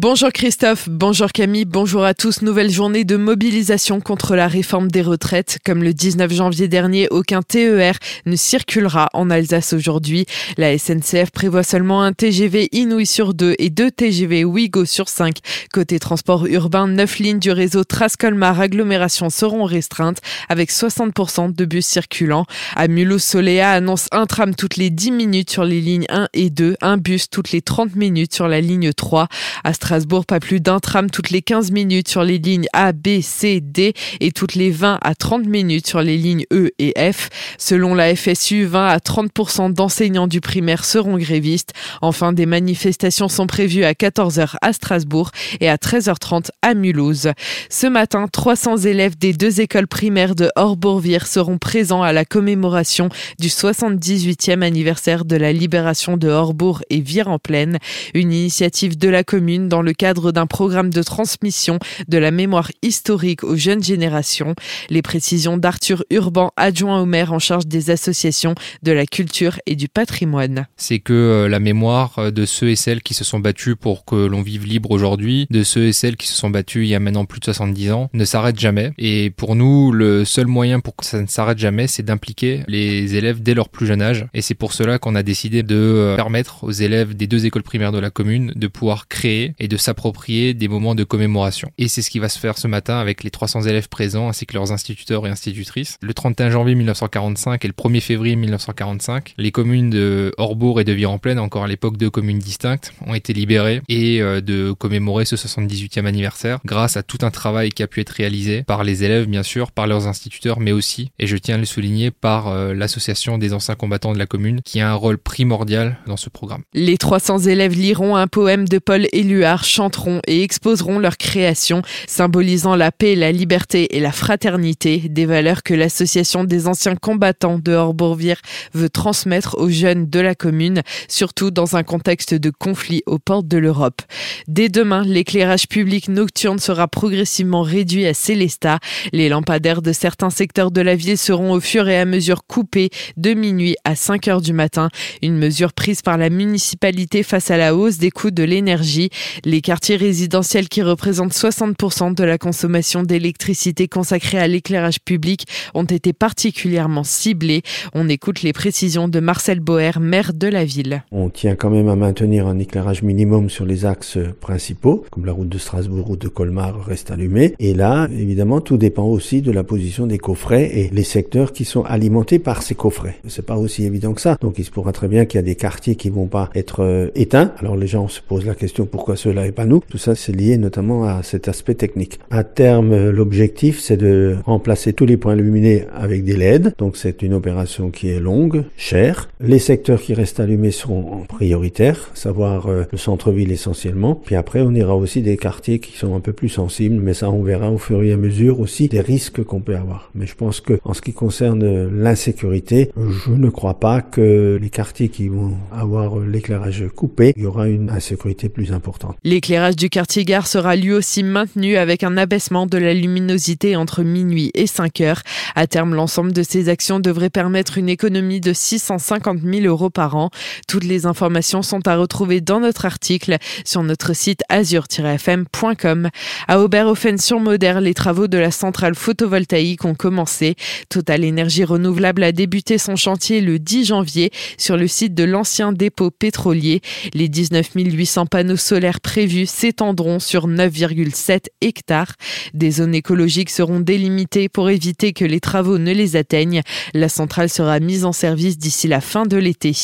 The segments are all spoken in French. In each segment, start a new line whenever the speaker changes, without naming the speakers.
Bonjour Christophe, bonjour Camille, bonjour à tous. Nouvelle journée de mobilisation contre la réforme des retraites. Comme le 19 janvier dernier, aucun TER ne circulera en Alsace aujourd'hui. La SNCF prévoit seulement un TGV Inouï sur deux et deux TGV Ouigo sur cinq. Côté transport urbain, neuf lignes du réseau Trascolmar agglomération seront restreintes avec 60% de bus circulants. À Mulhouse-Soléa annonce un tram toutes les 10 minutes sur les lignes 1 et 2, un bus toutes les 30 minutes sur la ligne 3. À Strasbourg, pas plus d'un tram toutes les 15 minutes sur les lignes A, B, C, D et toutes les 20 à 30 minutes sur les lignes E et F. Selon la FSU, 20 à 30% d'enseignants du primaire seront grévistes. Enfin, des manifestations sont prévues à 14h à Strasbourg et à 13h30 à Mulhouse. Ce matin, 300 élèves des deux écoles primaires de Orbourvire seront présents à la commémoration du 78e anniversaire de la libération de Orbourg et Vire-en-Plaine, une initiative de la commune dans le cadre d'un programme de transmission de la mémoire historique aux jeunes générations. Les précisions d'Arthur Urban, adjoint au maire en charge des associations de la culture et du patrimoine.
C'est que euh, la mémoire euh, de ceux et celles qui se sont battus pour que l'on vive libre aujourd'hui, de ceux et celles qui se sont battus il y a maintenant plus de 70 ans, ne s'arrête jamais. Et pour nous, le seul moyen pour que ça ne s'arrête jamais, c'est d'impliquer les élèves dès leur plus jeune âge. Et c'est pour cela qu'on a décidé de euh, permettre aux élèves des deux écoles primaires de la commune de pouvoir créer et de s'approprier des moments de commémoration. Et c'est ce qui va se faire ce matin avec les 300 élèves présents ainsi que leurs instituteurs et institutrices. Le 31 janvier 1945 et le 1er février 1945, les communes de Orbourg et de Vire-en-Plaine, encore à l'époque deux communes distinctes, ont été libérées et euh, de commémorer ce 78e anniversaire grâce à tout un travail qui a pu être réalisé par les élèves bien sûr, par leurs instituteurs mais aussi, et je tiens à le souligner, par euh, l'association des anciens combattants de la commune qui a un rôle primordial dans ce programme.
Les 300 élèves liront un poème de Paul Éluard chanteront et exposeront leurs créations, symbolisant la paix, la liberté et la fraternité, des valeurs que l'association des anciens combattants de Horbourvire veut transmettre aux jeunes de la commune, surtout dans un contexte de conflit aux portes de l'Europe. Dès demain, l'éclairage public nocturne sera progressivement réduit à Célestat. Les lampadaires de certains secteurs de la ville seront au fur et à mesure coupés de minuit à 5 heures du matin, une mesure prise par la municipalité face à la hausse des coûts de l'énergie. Les quartiers résidentiels qui représentent 60% de la consommation d'électricité consacrée à l'éclairage public ont été particulièrement ciblés. On écoute les précisions de Marcel Boer, maire de la ville.
On tient quand même à maintenir un éclairage minimum sur les axes principaux, comme la route de Strasbourg ou de Colmar reste allumée. Et là, évidemment, tout dépend aussi de la position des coffrets et les secteurs qui sont alimentés par ces coffrets. C'est pas aussi évident que ça. Donc il se pourra très bien qu'il y a des quartiers qui vont pas être euh, éteints. Alors les gens se posent la question pourquoi cela est pas nous. Tout ça, c'est lié notamment à cet aspect technique. À terme, l'objectif, c'est de remplacer tous les points illuminés avec des LED. Donc, c'est une opération qui est longue, chère. Les secteurs qui restent allumés seront prioritaires, savoir euh, le centre-ville essentiellement. Puis après, on ira aussi des quartiers qui sont un peu plus sensibles, mais ça, on verra au fur et à mesure aussi des risques qu'on peut avoir. Mais je pense que, en ce qui concerne l'insécurité, je ne crois pas que les quartiers qui vont avoir l'éclairage coupé, il y aura une insécurité plus importante.
L'éclairage du quartier gare sera lui aussi maintenu avec un abaissement de la luminosité entre minuit et 5 heures. À terme, l'ensemble de ces actions devrait permettre une économie de 650 000 euros par an. Toutes les informations sont à retrouver dans notre article sur notre site azur-fm.com. À Oberhofen-sur-Moder, les travaux de la centrale photovoltaïque ont commencé. Total Énergie Renouvelable a débuté son chantier le 10 janvier sur le site de l'ancien dépôt pétrolier. Les 19 800 panneaux solaires prévus s'étendront sur 9,7 hectares. Des zones écologiques seront délimitées pour éviter que les travaux ne les atteignent. La centrale sera mise en service d'ici la fin de l'été.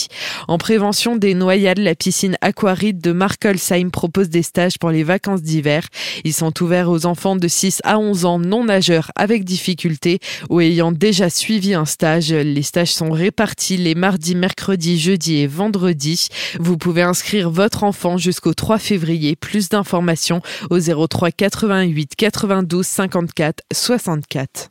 En prévention des noyades, la piscine aquaride de Markelsheim propose des stages pour les vacances d'hiver. Ils sont ouverts aux enfants de 6 à 11 ans non nageurs avec difficulté ou ayant déjà suivi un stage. Les stages sont répartis les mardis, mercredis, jeudis et vendredis. Vous pouvez inscrire votre enfant jusqu'au 3 plus d'informations au 03 88 92 54 64.